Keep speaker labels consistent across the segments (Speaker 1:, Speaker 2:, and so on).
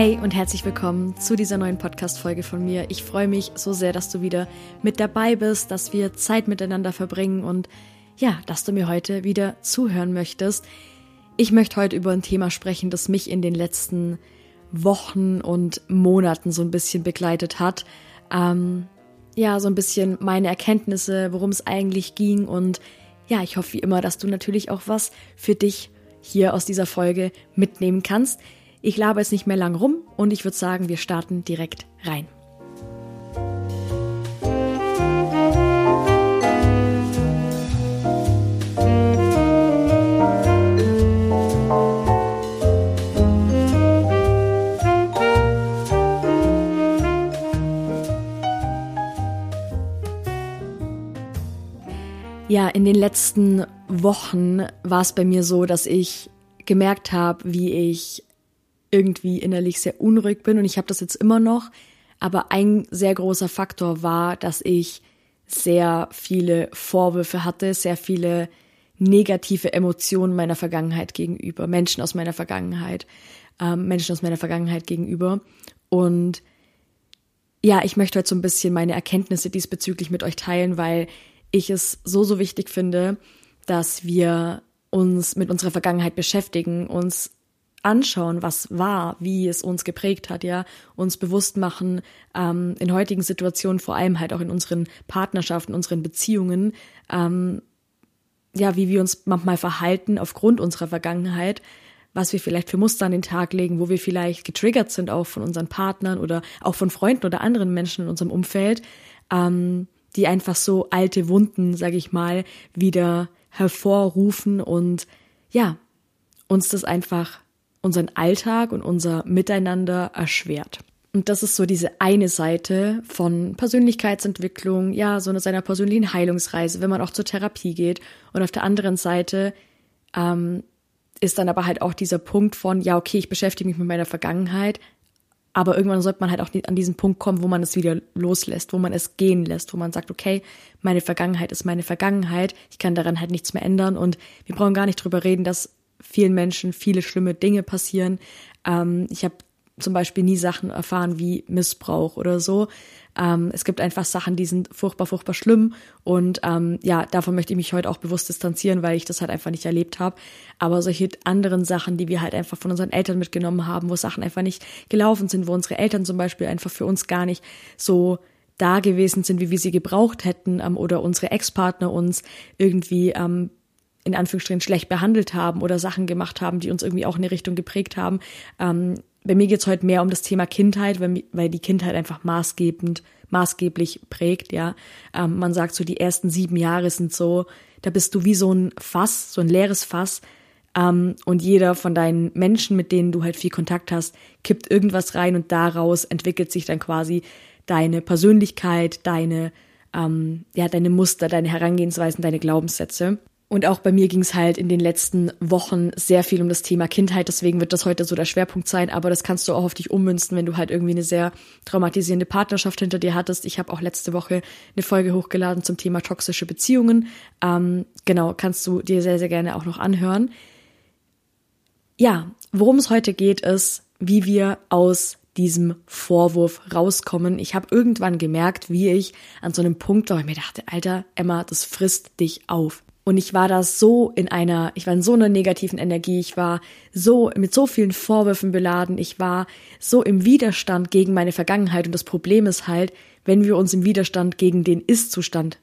Speaker 1: Hey und herzlich willkommen zu dieser neuen Podcast-Folge von mir. Ich freue mich so sehr, dass du wieder mit dabei bist, dass wir Zeit miteinander verbringen und ja, dass du mir heute wieder zuhören möchtest. Ich möchte heute über ein Thema sprechen, das mich in den letzten Wochen und Monaten so ein bisschen begleitet hat. Ähm, ja, so ein bisschen meine Erkenntnisse, worum es eigentlich ging und ja, ich hoffe wie immer, dass du natürlich auch was für dich hier aus dieser Folge mitnehmen kannst. Ich labe jetzt nicht mehr lang rum und ich würde sagen, wir starten direkt rein. Ja, in den letzten Wochen war es bei mir so, dass ich gemerkt habe, wie ich irgendwie innerlich sehr unruhig bin und ich habe das jetzt immer noch. Aber ein sehr großer Faktor war, dass ich sehr viele Vorwürfe hatte, sehr viele negative Emotionen meiner Vergangenheit gegenüber, Menschen aus meiner Vergangenheit, ähm, Menschen aus meiner Vergangenheit gegenüber. Und ja, ich möchte heute so ein bisschen meine Erkenntnisse diesbezüglich mit euch teilen, weil ich es so, so wichtig finde, dass wir uns mit unserer Vergangenheit beschäftigen, uns anschauen, was war, wie es uns geprägt hat, ja, uns bewusst machen, ähm, in heutigen Situationen, vor allem halt auch in unseren Partnerschaften, unseren Beziehungen, ähm, ja, wie wir uns manchmal verhalten aufgrund unserer Vergangenheit, was wir vielleicht für Muster an den Tag legen, wo wir vielleicht getriggert sind auch von unseren Partnern oder auch von Freunden oder anderen Menschen in unserem Umfeld, ähm, die einfach so alte Wunden, sage ich mal, wieder hervorrufen und ja, uns das einfach unseren Alltag und unser Miteinander erschwert. Und das ist so diese eine Seite von Persönlichkeitsentwicklung, ja, so eine seiner persönlichen Heilungsreise, wenn man auch zur Therapie geht. Und auf der anderen Seite ähm, ist dann aber halt auch dieser Punkt von, ja, okay, ich beschäftige mich mit meiner Vergangenheit, aber irgendwann sollte man halt auch an diesen Punkt kommen, wo man es wieder loslässt, wo man es gehen lässt, wo man sagt, okay, meine Vergangenheit ist meine Vergangenheit, ich kann daran halt nichts mehr ändern und wir brauchen gar nicht drüber reden, dass vielen Menschen viele schlimme Dinge passieren. Ähm, ich habe zum Beispiel nie Sachen erfahren wie Missbrauch oder so. Ähm, es gibt einfach Sachen, die sind furchtbar, furchtbar schlimm. Und ähm, ja, davon möchte ich mich heute auch bewusst distanzieren, weil ich das halt einfach nicht erlebt habe. Aber solche anderen Sachen, die wir halt einfach von unseren Eltern mitgenommen haben, wo Sachen einfach nicht gelaufen sind, wo unsere Eltern zum Beispiel einfach für uns gar nicht so da gewesen sind, wie wir sie gebraucht hätten, ähm, oder unsere Ex-Partner uns irgendwie ähm, in Anführungsstrichen schlecht behandelt haben oder Sachen gemacht haben, die uns irgendwie auch in eine Richtung geprägt haben. Ähm, bei mir geht's heute mehr um das Thema Kindheit, weil, weil die Kindheit einfach maßgebend, maßgeblich prägt, ja. Ähm, man sagt so, die ersten sieben Jahre sind so, da bist du wie so ein Fass, so ein leeres Fass. Ähm, und jeder von deinen Menschen, mit denen du halt viel Kontakt hast, kippt irgendwas rein und daraus entwickelt sich dann quasi deine Persönlichkeit, deine, ähm, ja, deine Muster, deine Herangehensweisen, deine Glaubenssätze. Und auch bei mir ging es halt in den letzten Wochen sehr viel um das Thema Kindheit. Deswegen wird das heute so der Schwerpunkt sein. Aber das kannst du auch auf dich ummünzen, wenn du halt irgendwie eine sehr traumatisierende Partnerschaft hinter dir hattest. Ich habe auch letzte Woche eine Folge hochgeladen zum Thema toxische Beziehungen. Ähm, genau, kannst du dir sehr, sehr gerne auch noch anhören. Ja, worum es heute geht, ist, wie wir aus diesem Vorwurf rauskommen. Ich habe irgendwann gemerkt, wie ich an so einem Punkt war, wo ich mir dachte, Alter, Emma, das frisst dich auf. Und ich war da so in einer, ich war in so einer negativen Energie, ich war so mit so vielen Vorwürfen beladen, ich war so im Widerstand gegen meine Vergangenheit. Und das Problem ist halt, wenn wir uns im Widerstand gegen den Ist-Zustand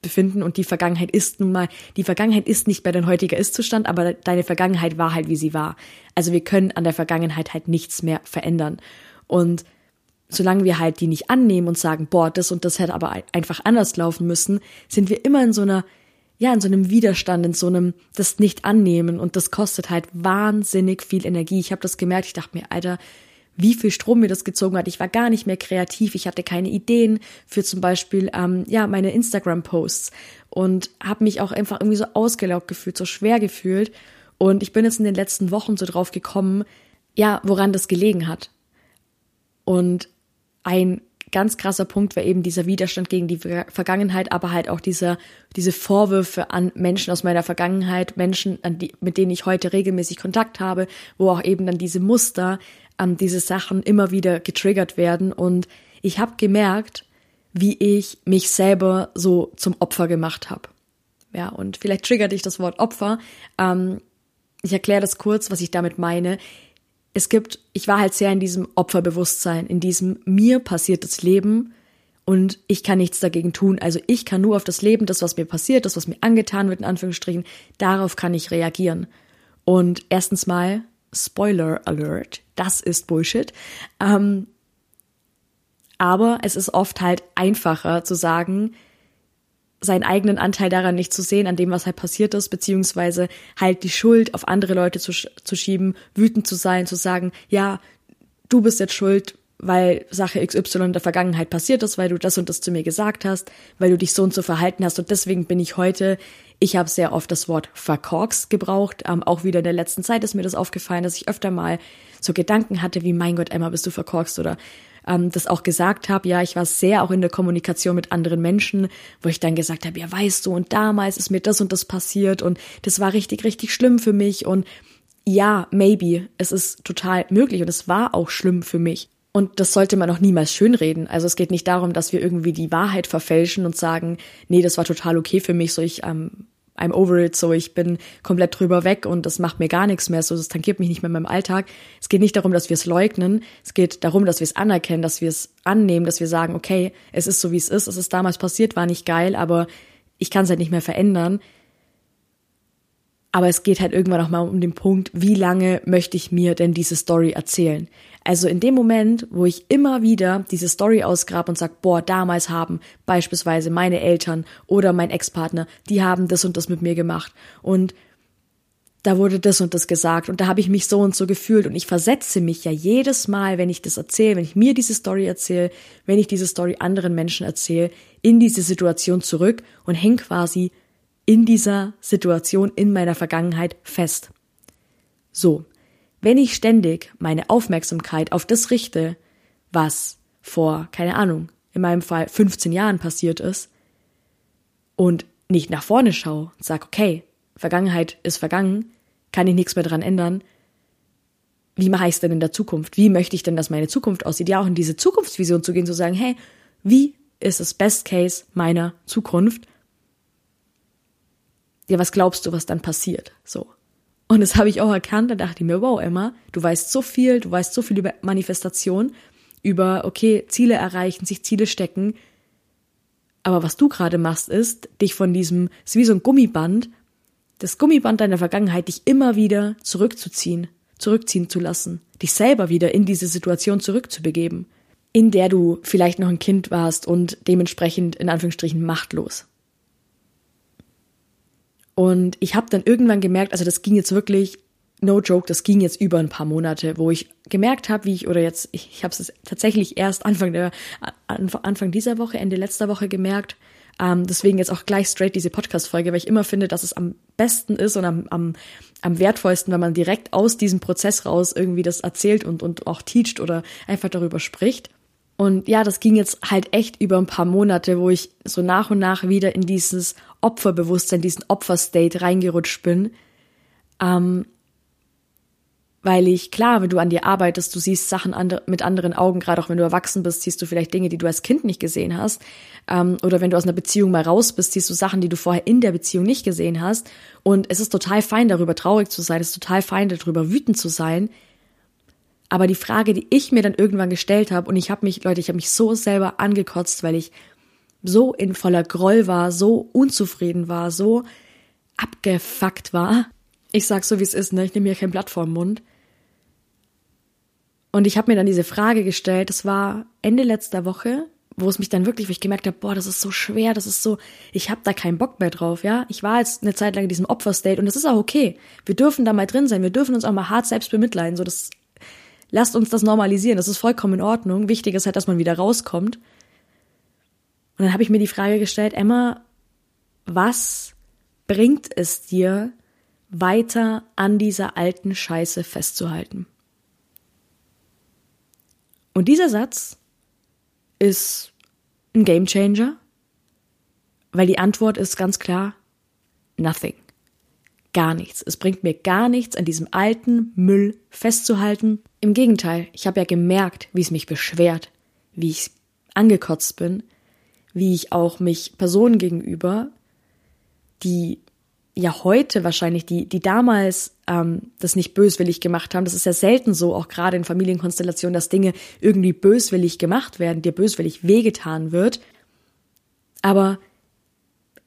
Speaker 1: befinden und die Vergangenheit ist nun mal, die Vergangenheit ist nicht mehr dein heutiger Ist-Zustand, aber deine Vergangenheit war halt, wie sie war. Also wir können an der Vergangenheit halt nichts mehr verändern. Und solange wir halt die nicht annehmen und sagen, boah, das und das hätte aber einfach anders laufen müssen, sind wir immer in so einer ja, in so einem Widerstand, in so einem das nicht annehmen und das kostet halt wahnsinnig viel Energie. Ich habe das gemerkt, ich dachte mir, Alter, wie viel Strom mir das gezogen hat. Ich war gar nicht mehr kreativ, ich hatte keine Ideen für zum Beispiel ähm, ja meine Instagram-Posts und habe mich auch einfach irgendwie so ausgelaugt gefühlt, so schwer gefühlt. Und ich bin jetzt in den letzten Wochen so drauf gekommen, ja, woran das gelegen hat. Und ein ganz krasser Punkt war eben dieser Widerstand gegen die Vergangenheit, aber halt auch dieser, diese Vorwürfe an Menschen aus meiner Vergangenheit, Menschen, an die, mit denen ich heute regelmäßig Kontakt habe, wo auch eben dann diese Muster ähm, diese Sachen immer wieder getriggert werden. Und ich habe gemerkt, wie ich mich selber so zum Opfer gemacht habe. Ja, und vielleicht triggert dich das Wort Opfer. Ähm, ich erkläre das kurz, was ich damit meine. Es gibt, ich war halt sehr in diesem Opferbewusstsein, in diesem mir passiert das Leben und ich kann nichts dagegen tun. Also ich kann nur auf das Leben, das, was mir passiert, das, was mir angetan wird, in Anführungsstrichen, darauf kann ich reagieren. Und erstens mal, Spoiler Alert, das ist Bullshit. Ähm, aber es ist oft halt einfacher zu sagen, seinen eigenen Anteil daran nicht zu sehen, an dem, was halt passiert ist, beziehungsweise halt die Schuld auf andere Leute zu, zu schieben, wütend zu sein, zu sagen, ja, du bist jetzt schuld, weil Sache XY in der Vergangenheit passiert ist, weil du das und das zu mir gesagt hast, weil du dich so und so verhalten hast. Und deswegen bin ich heute, ich habe sehr oft das Wort verkorkst gebraucht, ähm, auch wieder in der letzten Zeit ist mir das aufgefallen, dass ich öfter mal so Gedanken hatte wie, mein Gott, Emma, bist du verkorkst oder ähm, das auch gesagt habe. Ja, ich war sehr auch in der Kommunikation mit anderen Menschen, wo ich dann gesagt habe, ja, weißt du, und damals ist mir das und das passiert und das war richtig, richtig schlimm für mich und ja, maybe, es ist total möglich und es war auch schlimm für mich. Und das sollte man auch niemals schönreden. Also es geht nicht darum, dass wir irgendwie die Wahrheit verfälschen und sagen, nee, das war total okay für mich, so ich ähm, I'm over it, so ich bin komplett drüber weg und das macht mir gar nichts mehr, so das tangiert mich nicht mehr in meinem Alltag. Es geht nicht darum, dass wir es leugnen, es geht darum, dass wir es anerkennen, dass wir es annehmen, dass wir sagen, okay, es ist so wie es ist, es ist damals passiert, war nicht geil, aber ich kann es halt nicht mehr verändern. Aber es geht halt irgendwann auch mal um den Punkt, wie lange möchte ich mir denn diese Story erzählen? Also in dem Moment, wo ich immer wieder diese Story ausgrab und sag, boah, damals haben beispielsweise meine Eltern oder mein Ex-Partner, die haben das und das mit mir gemacht und da wurde das und das gesagt und da habe ich mich so und so gefühlt und ich versetze mich ja jedes Mal, wenn ich das erzähle, wenn ich mir diese Story erzähle, wenn ich diese Story anderen Menschen erzähle, in diese Situation zurück und häng quasi in dieser Situation in meiner Vergangenheit fest. So, wenn ich ständig meine Aufmerksamkeit auf das richte, was vor, keine Ahnung, in meinem Fall 15 Jahren passiert ist, und nicht nach vorne schaue und sage, okay, Vergangenheit ist vergangen, kann ich nichts mehr dran ändern, wie mache ich es denn in der Zukunft? Wie möchte ich denn, dass meine Zukunft aussieht? Ja, auch in diese Zukunftsvision zu gehen, zu sagen, hey, wie ist das Best Case meiner Zukunft? Ja, was glaubst du, was dann passiert? So. Und das habe ich auch erkannt. Da dachte ich mir, wow, Emma, du weißt so viel, du weißt so viel über Manifestation, über, okay, Ziele erreichen, sich Ziele stecken. Aber was du gerade machst, ist, dich von diesem, ist wie so ein Gummiband, das Gummiband deiner Vergangenheit, dich immer wieder zurückzuziehen, zurückziehen zu lassen, dich selber wieder in diese Situation zurückzubegeben, in der du vielleicht noch ein Kind warst und dementsprechend in Anführungsstrichen machtlos. Und ich habe dann irgendwann gemerkt, also das ging jetzt wirklich, no joke, das ging jetzt über ein paar Monate, wo ich gemerkt habe, wie ich, oder jetzt, ich, ich habe es tatsächlich erst Anfang, der, Anfang dieser Woche, Ende letzter Woche gemerkt. Ähm, deswegen jetzt auch gleich straight diese Podcast-Folge, weil ich immer finde, dass es am besten ist und am, am, am wertvollsten, wenn man direkt aus diesem Prozess raus irgendwie das erzählt und, und auch teacht oder einfach darüber spricht. Und ja, das ging jetzt halt echt über ein paar Monate, wo ich so nach und nach wieder in dieses Opferbewusstsein, diesen Opferstate reingerutscht bin. Ähm, weil ich, klar, wenn du an dir arbeitest, du siehst Sachen andre, mit anderen Augen, gerade auch wenn du erwachsen bist, siehst du vielleicht Dinge, die du als Kind nicht gesehen hast. Ähm, oder wenn du aus einer Beziehung mal raus bist, siehst du Sachen, die du vorher in der Beziehung nicht gesehen hast. Und es ist total fein, darüber traurig zu sein, es ist total fein, darüber wütend zu sein. Aber die Frage, die ich mir dann irgendwann gestellt habe, und ich habe mich, Leute, ich habe mich so selber angekotzt, weil ich so in voller Groll war, so unzufrieden war, so abgefuckt war. Ich sag so, wie es ist, ne? Ich nehme mir kein Blatt vor den Mund. Und ich habe mir dann diese Frage gestellt, das war Ende letzter Woche, wo es mich dann wirklich, wo ich gemerkt habe, boah, das ist so schwer, das ist so, ich habe da keinen Bock mehr drauf, ja. Ich war jetzt eine Zeit lang in diesem Opferstate und das ist auch okay. Wir dürfen da mal drin sein, wir dürfen uns auch mal hart selbst bemitleiden, so das lasst uns das normalisieren, das ist vollkommen in Ordnung. Wichtig ist halt, dass man wieder rauskommt. Und dann habe ich mir die Frage gestellt, Emma, was bringt es dir, weiter an dieser alten Scheiße festzuhalten? Und dieser Satz ist ein Gamechanger, weil die Antwort ist ganz klar, nothing. Gar nichts. Es bringt mir gar nichts, an diesem alten Müll festzuhalten. Im Gegenteil, ich habe ja gemerkt, wie es mich beschwert, wie ich angekotzt bin, wie ich auch mich Personen gegenüber, die ja heute wahrscheinlich, die, die damals ähm, das nicht böswillig gemacht haben, das ist ja selten so, auch gerade in Familienkonstellationen, dass Dinge irgendwie böswillig gemacht werden, dir böswillig wehgetan wird. Aber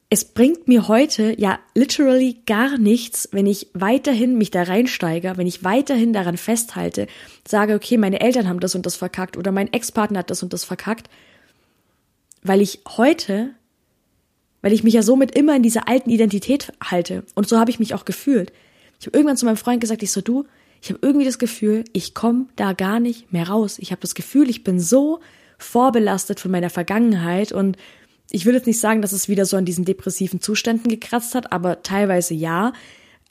Speaker 1: es bringt mir heute ja literally gar nichts, wenn ich weiterhin mich da reinsteige, wenn ich weiterhin daran festhalte, sage, okay, meine Eltern haben das und das verkackt oder mein Ex-Partner hat das und das verkackt, weil ich heute weil ich mich ja somit immer in dieser alten Identität halte. Und so habe ich mich auch gefühlt. Ich habe irgendwann zu meinem Freund gesagt, ich so, du, ich habe irgendwie das Gefühl, ich komme da gar nicht mehr raus. Ich habe das Gefühl, ich bin so vorbelastet von meiner Vergangenheit und ich will jetzt nicht sagen, dass es wieder so an diesen depressiven Zuständen gekratzt hat, aber teilweise ja,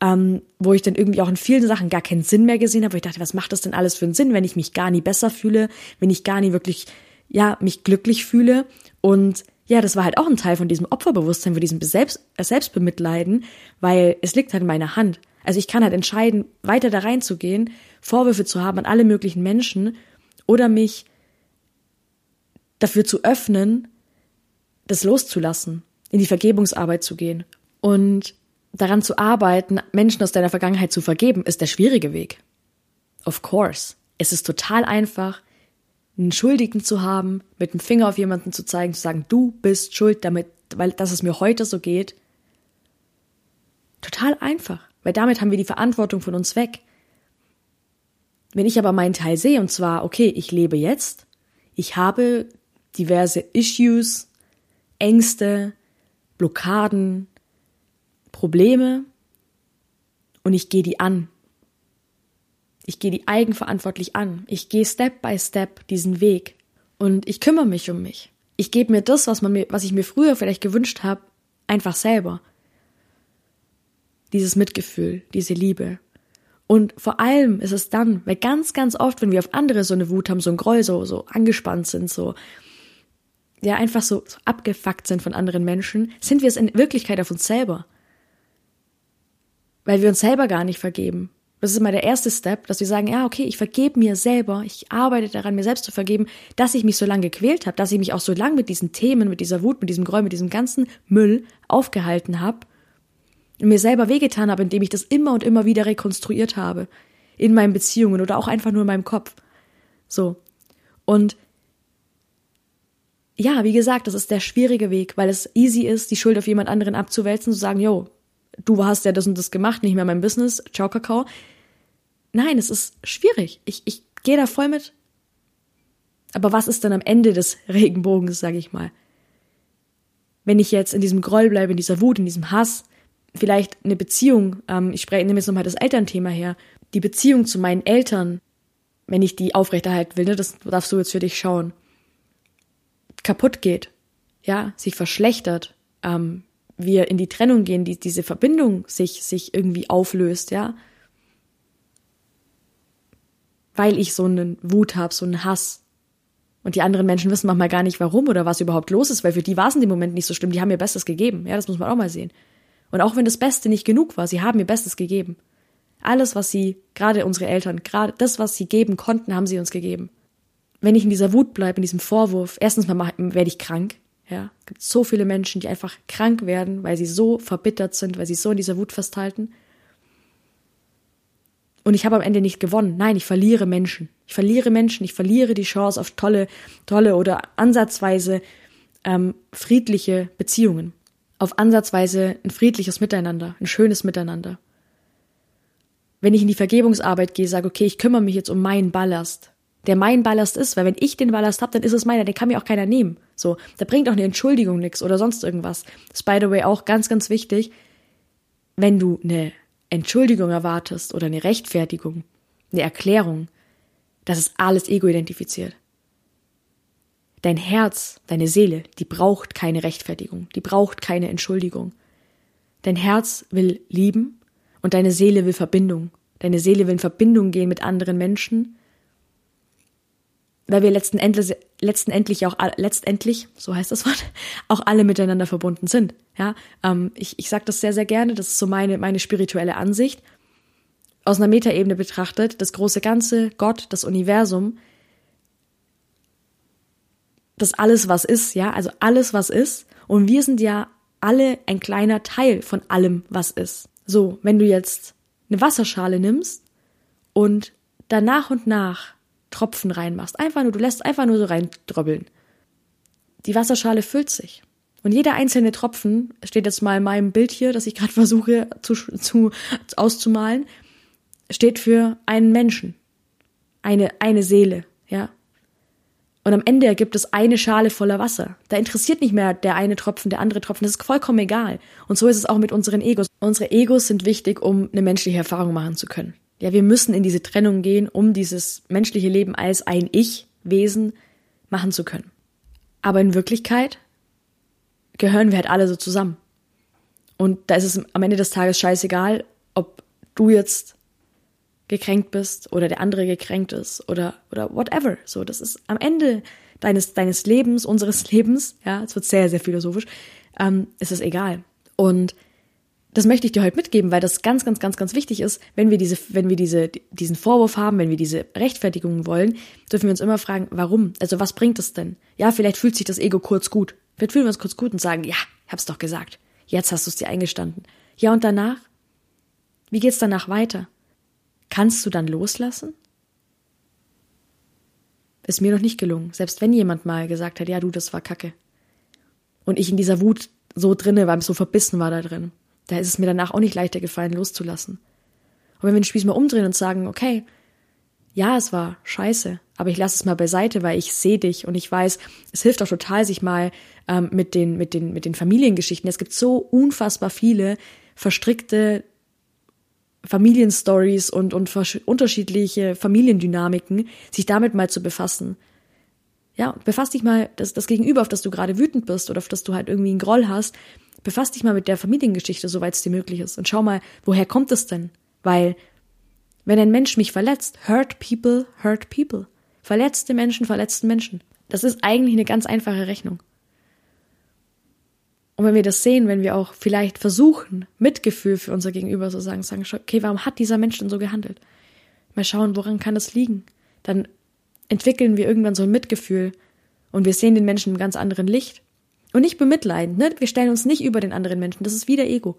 Speaker 1: ähm, wo ich dann irgendwie auch in vielen Sachen gar keinen Sinn mehr gesehen habe, wo ich dachte, was macht das denn alles für einen Sinn, wenn ich mich gar nie besser fühle, wenn ich gar nie wirklich, ja, mich glücklich fühle und ja, das war halt auch ein Teil von diesem Opferbewusstsein, von diesem Selbst, Selbstbemitleiden, weil es liegt halt in meiner Hand. Also ich kann halt entscheiden, weiter da reinzugehen, Vorwürfe zu haben an alle möglichen Menschen oder mich dafür zu öffnen, das loszulassen, in die Vergebungsarbeit zu gehen. Und daran zu arbeiten, Menschen aus deiner Vergangenheit zu vergeben, ist der schwierige Weg. Of course. Es ist total einfach, einen Schuldigen zu haben, mit dem Finger auf jemanden zu zeigen, zu sagen, du bist schuld damit, weil dass es mir heute so geht. Total einfach, weil damit haben wir die Verantwortung von uns weg. Wenn ich aber meinen Teil sehe, und zwar, okay, ich lebe jetzt, ich habe diverse Issues, Ängste, Blockaden, Probleme und ich gehe die an. Ich gehe die eigenverantwortlich an. Ich gehe Step by Step diesen Weg. Und ich kümmere mich um mich. Ich gebe mir das, was man mir, was ich mir früher vielleicht gewünscht habe, einfach selber. Dieses Mitgefühl, diese Liebe. Und vor allem ist es dann, weil ganz, ganz oft, wenn wir auf andere so eine Wut haben, so ein Groll, so, so angespannt sind, so, ja, einfach so, abgefuckt sind von anderen Menschen, sind wir es in Wirklichkeit auf uns selber. Weil wir uns selber gar nicht vergeben. Das ist immer der erste Step, dass wir sagen, ja, okay, ich vergebe mir selber, ich arbeite daran, mir selbst zu vergeben, dass ich mich so lange gequält habe, dass ich mich auch so lange mit diesen Themen, mit dieser Wut, mit diesem Groll, mit diesem ganzen Müll aufgehalten habe und mir selber wehgetan habe, indem ich das immer und immer wieder rekonstruiert habe in meinen Beziehungen oder auch einfach nur in meinem Kopf. So. Und ja, wie gesagt, das ist der schwierige Weg, weil es easy ist, die Schuld auf jemand anderen abzuwälzen, zu sagen, yo, du hast ja das und das gemacht, nicht mehr mein Business, ciao Kakao. Nein, es ist schwierig. Ich, ich gehe da voll mit. Aber was ist dann am Ende des Regenbogens, sage ich mal? Wenn ich jetzt in diesem Groll bleibe, in dieser Wut, in diesem Hass, vielleicht eine Beziehung, ähm, ich spreche, nehme jetzt nochmal das Elternthema her, die Beziehung zu meinen Eltern, wenn ich die aufrechterhalten will, ne, das darfst du jetzt für dich schauen, kaputt geht, ja, sich verschlechtert, ähm, wir in die Trennung gehen, die, diese Verbindung sich, sich irgendwie auflöst, ja, weil ich so einen Wut habe, so einen Hass. Und die anderen Menschen wissen manchmal gar nicht, warum oder was überhaupt los ist, weil für die war es in dem Moment nicht so schlimm. Die haben ihr Bestes gegeben. Ja, das muss man auch mal sehen. Und auch wenn das Beste nicht genug war, sie haben ihr Bestes gegeben. Alles, was sie, gerade unsere Eltern, gerade das, was sie geben konnten, haben sie uns gegeben. Wenn ich in dieser Wut bleibe, in diesem Vorwurf, erstens mal werde ich krank. Ja, es gibt so viele Menschen, die einfach krank werden, weil sie so verbittert sind, weil sie so in dieser Wut festhalten. Und ich habe am Ende nicht gewonnen. Nein, ich verliere Menschen. Ich verliere Menschen. Ich verliere die Chance auf tolle, tolle oder ansatzweise ähm, friedliche Beziehungen. Auf ansatzweise ein friedliches Miteinander, ein schönes Miteinander. Wenn ich in die Vergebungsarbeit gehe, sage, okay, ich kümmere mich jetzt um meinen Ballast, der mein Ballast ist, weil wenn ich den Ballast habe, dann ist es meiner, den kann mir auch keiner nehmen. So, da bringt auch eine Entschuldigung nichts oder sonst irgendwas. Das ist by the way auch ganz, ganz wichtig. Wenn du eine Entschuldigung erwartest oder eine Rechtfertigung, eine Erklärung, das ist alles ego-identifiziert. Dein Herz, deine Seele, die braucht keine Rechtfertigung, die braucht keine Entschuldigung. Dein Herz will lieben und deine Seele will Verbindung. Deine Seele will in Verbindung gehen mit anderen Menschen, weil wir letzten Endlich, letzten endlich auch letztendlich, so heißt das Wort, auch alle miteinander verbunden sind. Ja, ähm, ich, ich sage das sehr, sehr gerne, das ist so meine, meine spirituelle Ansicht. aus einer Metaebene betrachtet, das große Ganze, Gott, das Universum, das alles, was ist, ja, also alles, was ist. Und wir sind ja alle ein kleiner Teil von allem, was ist. So, wenn du jetzt eine Wasserschale nimmst und da nach und nach Tropfen reinmachst, einfach nur, du lässt einfach nur so reindröbbeln. Die Wasserschale füllt sich. Und jeder einzelne Tropfen, steht jetzt mal in meinem Bild hier, das ich gerade versuche zu, zu, auszumalen, steht für einen Menschen. Eine, eine Seele, ja. Und am Ende ergibt es eine Schale voller Wasser. Da interessiert nicht mehr der eine Tropfen, der andere Tropfen. Das ist vollkommen egal. Und so ist es auch mit unseren Egos. Unsere Egos sind wichtig, um eine menschliche Erfahrung machen zu können. Ja, wir müssen in diese Trennung gehen, um dieses menschliche Leben als ein Ich-Wesen machen zu können. Aber in Wirklichkeit gehören wir halt alle so zusammen. Und da ist es am Ende des Tages scheißegal, ob du jetzt gekränkt bist oder der andere gekränkt ist oder, oder whatever. So, das ist am Ende deines, deines Lebens, unseres Lebens, ja, es wird sehr, sehr philosophisch, ähm, ist es egal. Und das möchte ich dir heute mitgeben, weil das ganz, ganz, ganz, ganz wichtig ist, wenn wir diese, wenn wir diese, diesen Vorwurf haben, wenn wir diese Rechtfertigung wollen, dürfen wir uns immer fragen, warum? Also was bringt es denn? Ja, vielleicht fühlt sich das Ego kurz gut. Vielleicht fühlen wir uns kurz gut und sagen, ja, hab's doch gesagt. Jetzt hast du es dir eingestanden. Ja, und danach? Wie geht's danach weiter? Kannst du dann loslassen? Ist mir noch nicht gelungen. Selbst wenn jemand mal gesagt hat, ja, du, das war Kacke. Und ich in dieser Wut so drinne war, so verbissen war da drin. Da ist es mir danach auch nicht leichter gefallen, loszulassen. Und wenn wir den Spieß mal umdrehen und sagen, okay, ja, es war scheiße, aber ich lasse es mal beiseite, weil ich sehe dich und ich weiß, es hilft auch total, sich mal ähm, mit den mit den mit den Familiengeschichten. Es gibt so unfassbar viele verstrickte Familienstories und, und unterschiedliche Familiendynamiken, sich damit mal zu befassen. Ja, befass dich mal, das, das Gegenüber, auf das du gerade wütend bist oder auf das du halt irgendwie einen Groll hast, befass dich mal mit der Familiengeschichte, soweit es dir möglich ist. Und schau mal, woher kommt es denn? Weil, wenn ein Mensch mich verletzt, hurt people, hurt people. Verletzte Menschen, verletzten Menschen. Das ist eigentlich eine ganz einfache Rechnung. Und wenn wir das sehen, wenn wir auch vielleicht versuchen, Mitgefühl für unser Gegenüber zu sagen, sagen, okay, warum hat dieser Mensch denn so gehandelt? Mal schauen, woran kann das liegen? Dann entwickeln wir irgendwann so ein Mitgefühl und wir sehen den Menschen im ganz anderen Licht. Und nicht bemitleiden, ne? Wir stellen uns nicht über den anderen Menschen. Das ist wieder Ego.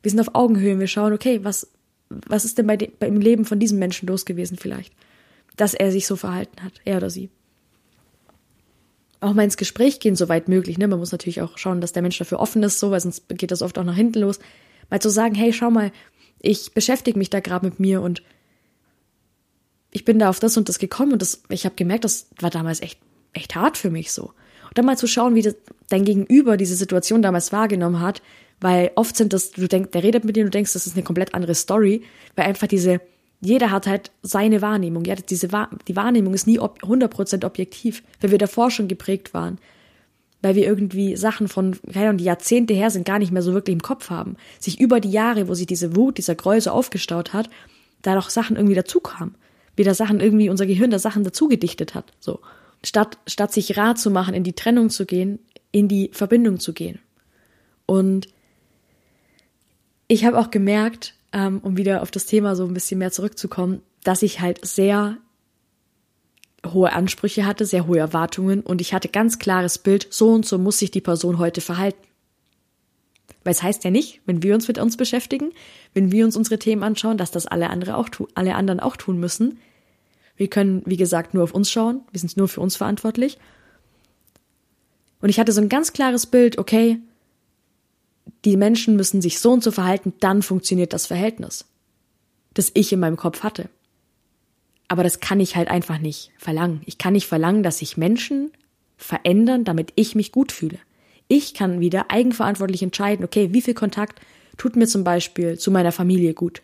Speaker 1: Wir sind auf Augenhöhe und wir schauen, okay, was, was ist denn bei dem, beim Leben von diesem Menschen los gewesen vielleicht? Dass er sich so verhalten hat, er oder sie auch mal ins Gespräch gehen, soweit möglich. Ne? Man muss natürlich auch schauen, dass der Mensch dafür offen ist, so, weil sonst geht das oft auch nach hinten los. Mal zu sagen, hey, schau mal, ich beschäftige mich da gerade mit mir und ich bin da auf das und das gekommen und das, ich habe gemerkt, das war damals echt, echt hart für mich so. Dann mal zu schauen, wie das, dein Gegenüber diese Situation damals wahrgenommen hat, weil oft sind das, du denkst, der redet mit dir, du denkst, das ist eine komplett andere Story, weil einfach diese, jeder hat halt seine Wahrnehmung. Ja, diese die Wahrnehmung ist nie ob 100% objektiv, weil wir davor schon geprägt waren. Weil wir irgendwie Sachen von, keine Ahnung, die Jahrzehnte her sind, gar nicht mehr so wirklich im Kopf haben. Sich über die Jahre, wo sich diese Wut, dieser Groll so aufgestaut hat, da noch Sachen irgendwie dazukamen. Wieder Sachen irgendwie, unser Gehirn da Sachen dazugedichtet hat. So. Statt, statt sich rar zu machen, in die Trennung zu gehen, in die Verbindung zu gehen. Und ich habe auch gemerkt, ähm, um wieder auf das Thema so ein bisschen mehr zurückzukommen, dass ich halt sehr hohe Ansprüche hatte, sehr hohe Erwartungen und ich hatte ganz klares Bild, so und so muss sich die Person heute verhalten. Weil es heißt ja nicht, wenn wir uns mit uns beschäftigen, wenn wir uns unsere Themen anschauen, dass das alle andere auch alle anderen auch tun müssen. Wir können, wie gesagt, nur auf uns schauen, wir sind nur für uns verantwortlich. Und ich hatte so ein ganz klares Bild, okay, die Menschen müssen sich so und so verhalten, dann funktioniert das Verhältnis, das ich in meinem Kopf hatte. Aber das kann ich halt einfach nicht verlangen. Ich kann nicht verlangen, dass sich Menschen verändern, damit ich mich gut fühle. Ich kann wieder eigenverantwortlich entscheiden, okay, wie viel Kontakt tut mir zum Beispiel zu meiner Familie gut?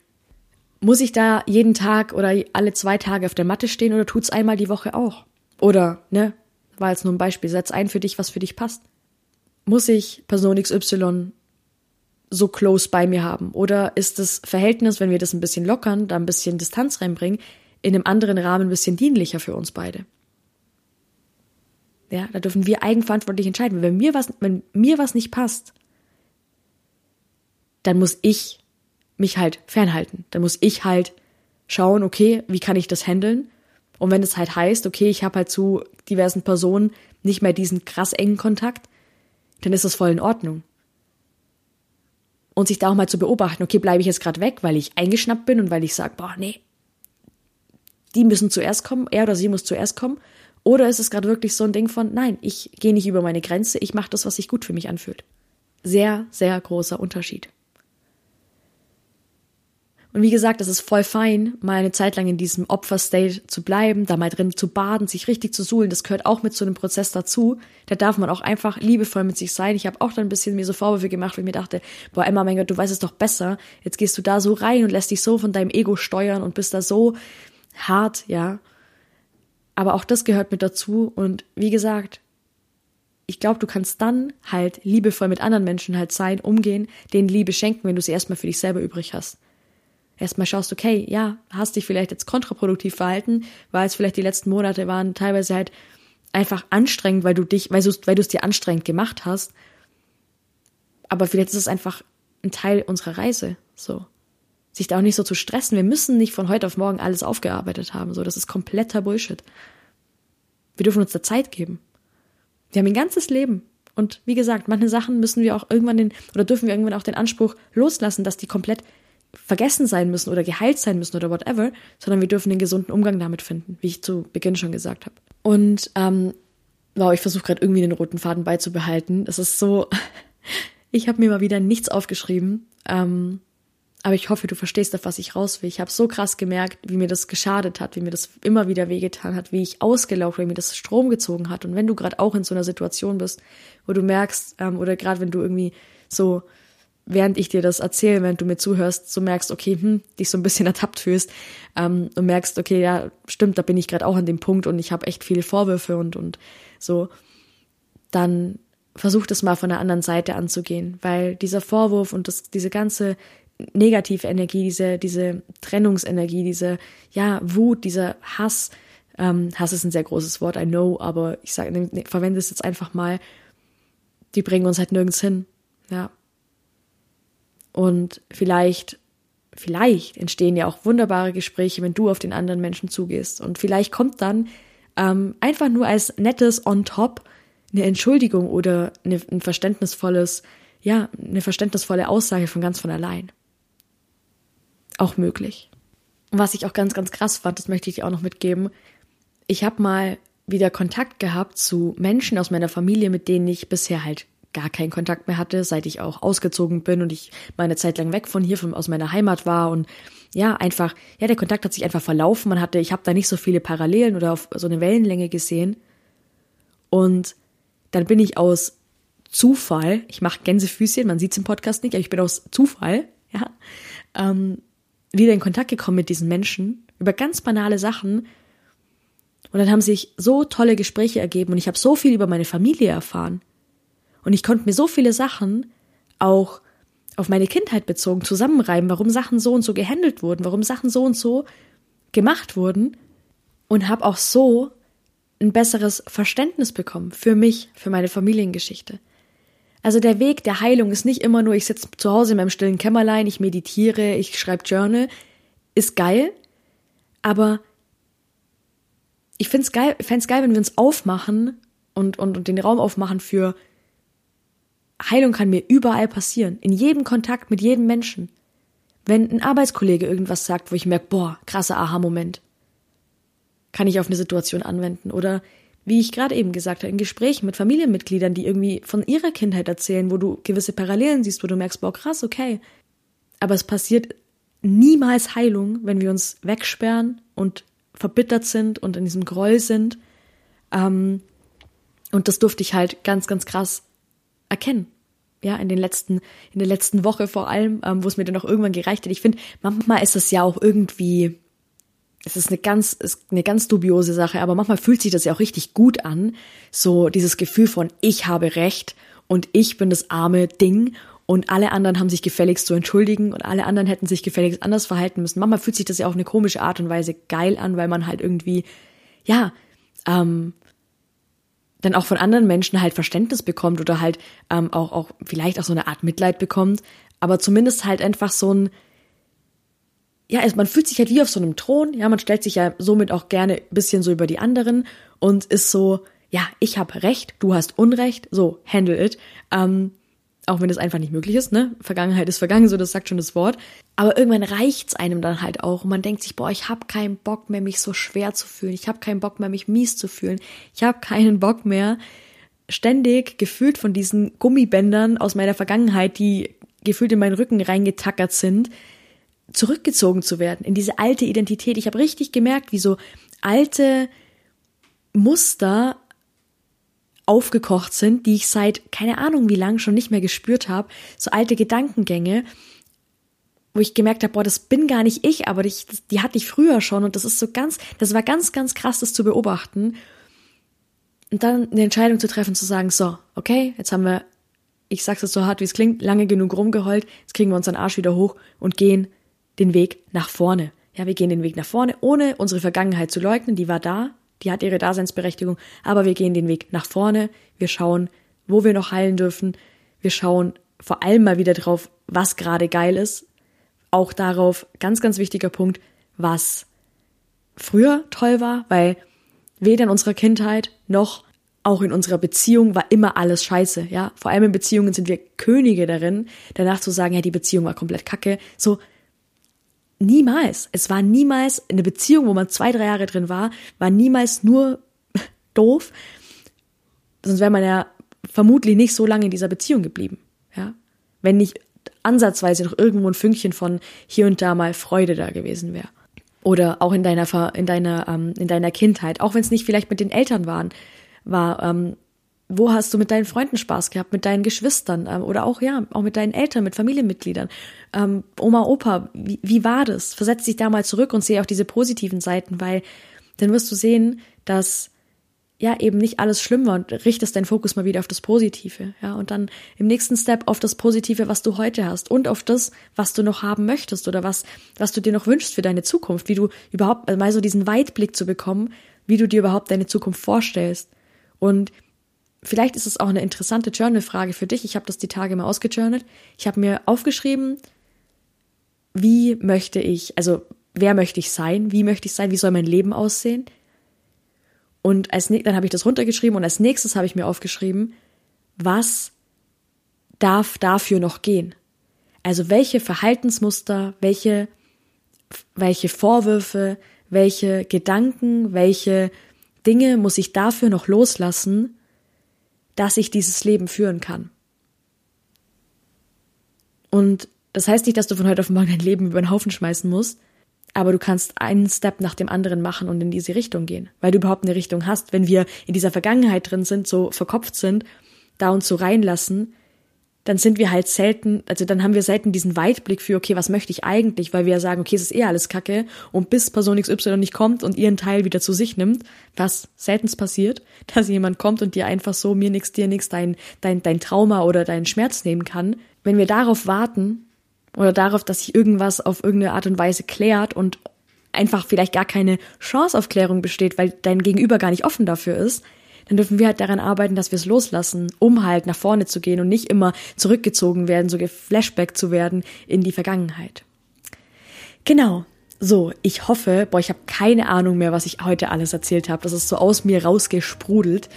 Speaker 1: Muss ich da jeden Tag oder alle zwei Tage auf der Matte stehen oder tut's einmal die Woche auch? Oder, ne, war jetzt nur ein Beispiel, setz ein für dich, was für dich passt. Muss ich Person XY so close bei mir haben? Oder ist das Verhältnis, wenn wir das ein bisschen lockern, da ein bisschen Distanz reinbringen, in einem anderen Rahmen ein bisschen dienlicher für uns beide? Ja, da dürfen wir eigenverantwortlich entscheiden. Wenn mir was, wenn mir was nicht passt, dann muss ich mich halt fernhalten. Dann muss ich halt schauen, okay, wie kann ich das handeln? Und wenn es halt heißt, okay, ich habe halt zu diversen Personen nicht mehr diesen krass engen Kontakt, dann ist das voll in Ordnung. Und sich da auch mal zu beobachten, okay, bleibe ich jetzt gerade weg, weil ich eingeschnappt bin und weil ich sage, boah, nee, die müssen zuerst kommen, er oder sie muss zuerst kommen. Oder ist es gerade wirklich so ein Ding von, nein, ich gehe nicht über meine Grenze, ich mache das, was sich gut für mich anfühlt. Sehr, sehr großer Unterschied. Und wie gesagt, es ist voll fein, mal eine Zeit lang in diesem Opferstate zu bleiben, da mal drin zu baden, sich richtig zu suhlen. Das gehört auch mit zu einem Prozess dazu. Da darf man auch einfach liebevoll mit sich sein. Ich habe auch dann ein bisschen mir so Vorwürfe gemacht, weil ich mir dachte, boah, Emma, mein Gott, du weißt es doch besser. Jetzt gehst du da so rein und lässt dich so von deinem Ego steuern und bist da so hart, ja. Aber auch das gehört mit dazu. Und wie gesagt, ich glaube, du kannst dann halt liebevoll mit anderen Menschen halt sein, umgehen, denen Liebe schenken, wenn du sie erstmal für dich selber übrig hast erstmal schaust, okay, ja, hast dich vielleicht jetzt kontraproduktiv verhalten, weil es vielleicht die letzten Monate waren teilweise halt einfach anstrengend, weil du dich, weil du weil du es dir anstrengend gemacht hast. Aber vielleicht ist es einfach ein Teil unserer Reise, so. Sich da auch nicht so zu stressen. Wir müssen nicht von heute auf morgen alles aufgearbeitet haben, so. Das ist kompletter Bullshit. Wir dürfen uns da Zeit geben. Wir haben ein ganzes Leben. Und wie gesagt, manche Sachen müssen wir auch irgendwann den, oder dürfen wir irgendwann auch den Anspruch loslassen, dass die komplett vergessen sein müssen oder geheilt sein müssen oder whatever, sondern wir dürfen den gesunden Umgang damit finden, wie ich zu Beginn schon gesagt habe. Und ähm, wow, ich versuche gerade irgendwie den roten Faden beizubehalten. Es ist so, ich habe mir mal wieder nichts aufgeschrieben, ähm, aber ich hoffe, du verstehst, auf was ich raus will. Ich habe so krass gemerkt, wie mir das geschadet hat, wie mir das immer wieder wehgetan hat, wie ich ausgelaufen, wie mir das Strom gezogen hat. Und wenn du gerade auch in so einer Situation bist, wo du merkst, ähm, oder gerade wenn du irgendwie so während ich dir das erzähle, während du mir zuhörst, so merkst, okay, hm, dich so ein bisschen ertappt fühlst ähm, und merkst, okay, ja, stimmt, da bin ich gerade auch an dem Punkt und ich habe echt viele Vorwürfe und und so, dann versuch das mal von der anderen Seite anzugehen, weil dieser Vorwurf und das, diese ganze negative Energie, diese diese Trennungsenergie, diese ja Wut, dieser Hass, ähm, Hass ist ein sehr großes Wort, I know, aber ich sage, ne, verwende es jetzt einfach mal. Die bringen uns halt nirgends hin, ja, und vielleicht, vielleicht entstehen ja auch wunderbare Gespräche, wenn du auf den anderen Menschen zugehst. Und vielleicht kommt dann ähm, einfach nur als nettes on top eine Entschuldigung oder eine, ein verständnisvolles, ja, eine verständnisvolle Aussage von ganz von allein. Auch möglich. Und was ich auch ganz, ganz krass fand, das möchte ich dir auch noch mitgeben. Ich habe mal wieder Kontakt gehabt zu Menschen aus meiner Familie, mit denen ich bisher halt gar keinen Kontakt mehr hatte, seit ich auch ausgezogen bin und ich meine Zeit lang weg von hier, von, aus meiner Heimat war und ja, einfach, ja, der Kontakt hat sich einfach verlaufen. Man hatte, ich habe da nicht so viele Parallelen oder auf so eine Wellenlänge gesehen. Und dann bin ich aus Zufall, ich mache Gänsefüßchen, man sieht's im Podcast nicht, aber ich bin aus Zufall, ja, ähm, wieder in Kontakt gekommen mit diesen Menschen über ganz banale Sachen. Und dann haben sich so tolle Gespräche ergeben und ich habe so viel über meine Familie erfahren. Und ich konnte mir so viele Sachen auch auf meine Kindheit bezogen zusammenreiben, warum Sachen so und so gehandelt wurden, warum Sachen so und so gemacht wurden und habe auch so ein besseres Verständnis bekommen für mich, für meine Familiengeschichte. Also der Weg der Heilung ist nicht immer nur, ich sitze zu Hause in meinem stillen Kämmerlein, ich meditiere, ich schreibe Journal, ist geil, aber ich finde es geil, fände geil, wenn wir uns aufmachen und, und, und den Raum aufmachen für Heilung kann mir überall passieren, in jedem Kontakt mit jedem Menschen. Wenn ein Arbeitskollege irgendwas sagt, wo ich merke, boah, krasser Aha-Moment, kann ich auf eine Situation anwenden. Oder wie ich gerade eben gesagt habe, in Gesprächen mit Familienmitgliedern, die irgendwie von ihrer Kindheit erzählen, wo du gewisse Parallelen siehst, wo du merkst, boah, krass, okay. Aber es passiert niemals Heilung, wenn wir uns wegsperren und verbittert sind und in diesem Groll sind. Ähm, und das durfte ich halt ganz, ganz krass erkennen. Ja, in den letzten, in der letzten Woche vor allem, ähm, wo es mir dann auch irgendwann gereicht hat. Ich finde, manchmal ist es ja auch irgendwie, es ist eine ganz, ist eine ganz dubiose Sache, aber manchmal fühlt sich das ja auch richtig gut an. So dieses Gefühl von, ich habe Recht und ich bin das arme Ding und alle anderen haben sich gefälligst zu entschuldigen und alle anderen hätten sich gefälligst anders verhalten müssen. Manchmal fühlt sich das ja auf eine komische Art und Weise geil an, weil man halt irgendwie, ja, ähm, dann auch von anderen Menschen halt Verständnis bekommt oder halt ähm, auch, auch vielleicht auch so eine Art Mitleid bekommt, aber zumindest halt einfach so ein, ja, also man fühlt sich halt wie auf so einem Thron, ja, man stellt sich ja somit auch gerne ein bisschen so über die anderen und ist so, ja, ich habe Recht, du hast Unrecht, so, handle it. Ähm, auch wenn das einfach nicht möglich ist, ne? Vergangenheit ist vergangen, so das sagt schon das Wort. Aber irgendwann reicht's einem dann halt auch und man denkt sich, boah, ich habe keinen Bock mehr, mich so schwer zu fühlen. Ich habe keinen Bock mehr, mich mies zu fühlen. Ich habe keinen Bock mehr, ständig gefühlt von diesen Gummibändern aus meiner Vergangenheit, die gefühlt in meinen Rücken reingetackert sind, zurückgezogen zu werden in diese alte Identität. Ich habe richtig gemerkt, wie so alte Muster aufgekocht sind, die ich seit keine Ahnung wie lang schon nicht mehr gespürt habe, so alte Gedankengänge, wo ich gemerkt habe, boah, das bin gar nicht ich, aber die, die hatte ich früher schon und das ist so ganz, das war ganz, ganz krass, das zu beobachten. Und dann eine Entscheidung zu treffen, zu sagen, so, okay, jetzt haben wir, ich sag's jetzt so hart, wie es klingt, lange genug rumgeheult, jetzt kriegen wir unseren Arsch wieder hoch und gehen den Weg nach vorne. Ja, wir gehen den Weg nach vorne, ohne unsere Vergangenheit zu leugnen, die war da, die hat ihre Daseinsberechtigung, aber wir gehen den Weg nach vorne, wir schauen, wo wir noch heilen dürfen, wir schauen vor allem mal wieder drauf, was gerade geil ist, auch darauf, ganz, ganz wichtiger Punkt, was früher toll war, weil weder in unserer Kindheit noch auch in unserer Beziehung war immer alles scheiße, ja. Vor allem in Beziehungen sind wir Könige darin, danach zu sagen, ja, die Beziehung war komplett kacke. So, niemals. Es war niemals eine Beziehung, wo man zwei, drei Jahre drin war, war niemals nur doof. Sonst wäre man ja vermutlich nicht so lange in dieser Beziehung geblieben, ja. Wenn nicht ansatzweise noch irgendwo ein Fünkchen von hier und da mal Freude da gewesen wäre. Oder auch in deiner, in deiner, ähm, in deiner Kindheit, auch wenn es nicht vielleicht mit den Eltern waren, war, ähm, wo hast du mit deinen Freunden Spaß gehabt, mit deinen Geschwistern ähm, oder auch ja, auch mit deinen Eltern, mit Familienmitgliedern, ähm, Oma, Opa, wie, wie war das? Versetz dich da mal zurück und sehe auch diese positiven Seiten, weil dann wirst du sehen, dass ja eben nicht alles schlimm war und richtest deinen Fokus mal wieder auf das Positive, ja, und dann im nächsten Step auf das Positive, was du heute hast und auf das, was du noch haben möchtest oder was, was du dir noch wünschst für deine Zukunft, wie du überhaupt mal so diesen Weitblick zu bekommen, wie du dir überhaupt deine Zukunft vorstellst. Und vielleicht ist es auch eine interessante Journal-Frage für dich. Ich habe das die Tage mal ausgejournalt. Ich habe mir aufgeschrieben, wie möchte ich, also wer möchte ich sein, wie möchte ich sein, wie soll mein Leben aussehen. Und als dann habe ich das runtergeschrieben und als nächstes habe ich mir aufgeschrieben, was darf dafür noch gehen? Also welche Verhaltensmuster, welche, welche Vorwürfe, welche Gedanken, welche Dinge muss ich dafür noch loslassen, dass ich dieses Leben führen kann. Und das heißt nicht, dass du von heute auf morgen dein Leben über den Haufen schmeißen musst, aber du kannst einen Step nach dem anderen machen und in diese Richtung gehen, weil du überhaupt eine Richtung hast. Wenn wir in dieser Vergangenheit drin sind, so verkopft sind, da uns so reinlassen, dann sind wir halt selten, also dann haben wir selten diesen Weitblick für, okay, was möchte ich eigentlich, weil wir sagen, okay, es ist eh alles Kacke und bis Person XY nicht kommt und ihren Teil wieder zu sich nimmt, was seltenst passiert, dass jemand kommt und dir einfach so, mir nix, dir nix, dein, dein, dein Trauma oder deinen Schmerz nehmen kann. Wenn wir darauf warten oder darauf, dass sich irgendwas auf irgendeine Art und Weise klärt und einfach vielleicht gar keine Chance auf Klärung besteht, weil dein Gegenüber gar nicht offen dafür ist, dann dürfen wir halt daran arbeiten, dass wir es loslassen, um halt nach vorne zu gehen und nicht immer zurückgezogen werden, so geflashback zu werden in die Vergangenheit. Genau. So, ich hoffe, boah, ich habe keine Ahnung mehr, was ich heute alles erzählt habe. Das ist so aus mir rausgesprudelt.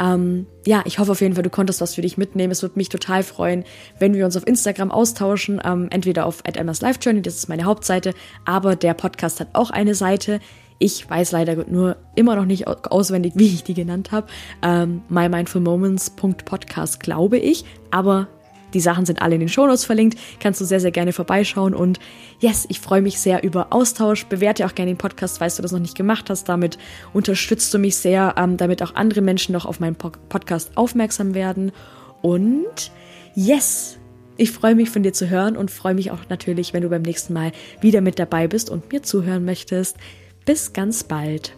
Speaker 1: Ähm, ja, ich hoffe auf jeden Fall, du konntest was für dich mitnehmen. Es würde mich total freuen, wenn wir uns auf Instagram austauschen. Ähm, entweder auf at Emma's Life Journey, das ist meine Hauptseite, aber der Podcast hat auch eine Seite. Ich weiß leider nur immer noch nicht auswendig, wie ich die genannt habe. Ähm, mymindfulmoments.podcast glaube ich, aber die Sachen sind alle in den Shownotes verlinkt. Kannst du sehr, sehr gerne vorbeischauen. Und yes, ich freue mich sehr über Austausch. Bewerte auch gerne den Podcast, falls du das noch nicht gemacht hast. Damit unterstützt du mich sehr, ähm, damit auch andere Menschen noch auf meinen Podcast aufmerksam werden. Und yes, ich freue mich von dir zu hören und freue mich auch natürlich, wenn du beim nächsten Mal wieder mit dabei bist und mir zuhören möchtest. Bis ganz bald.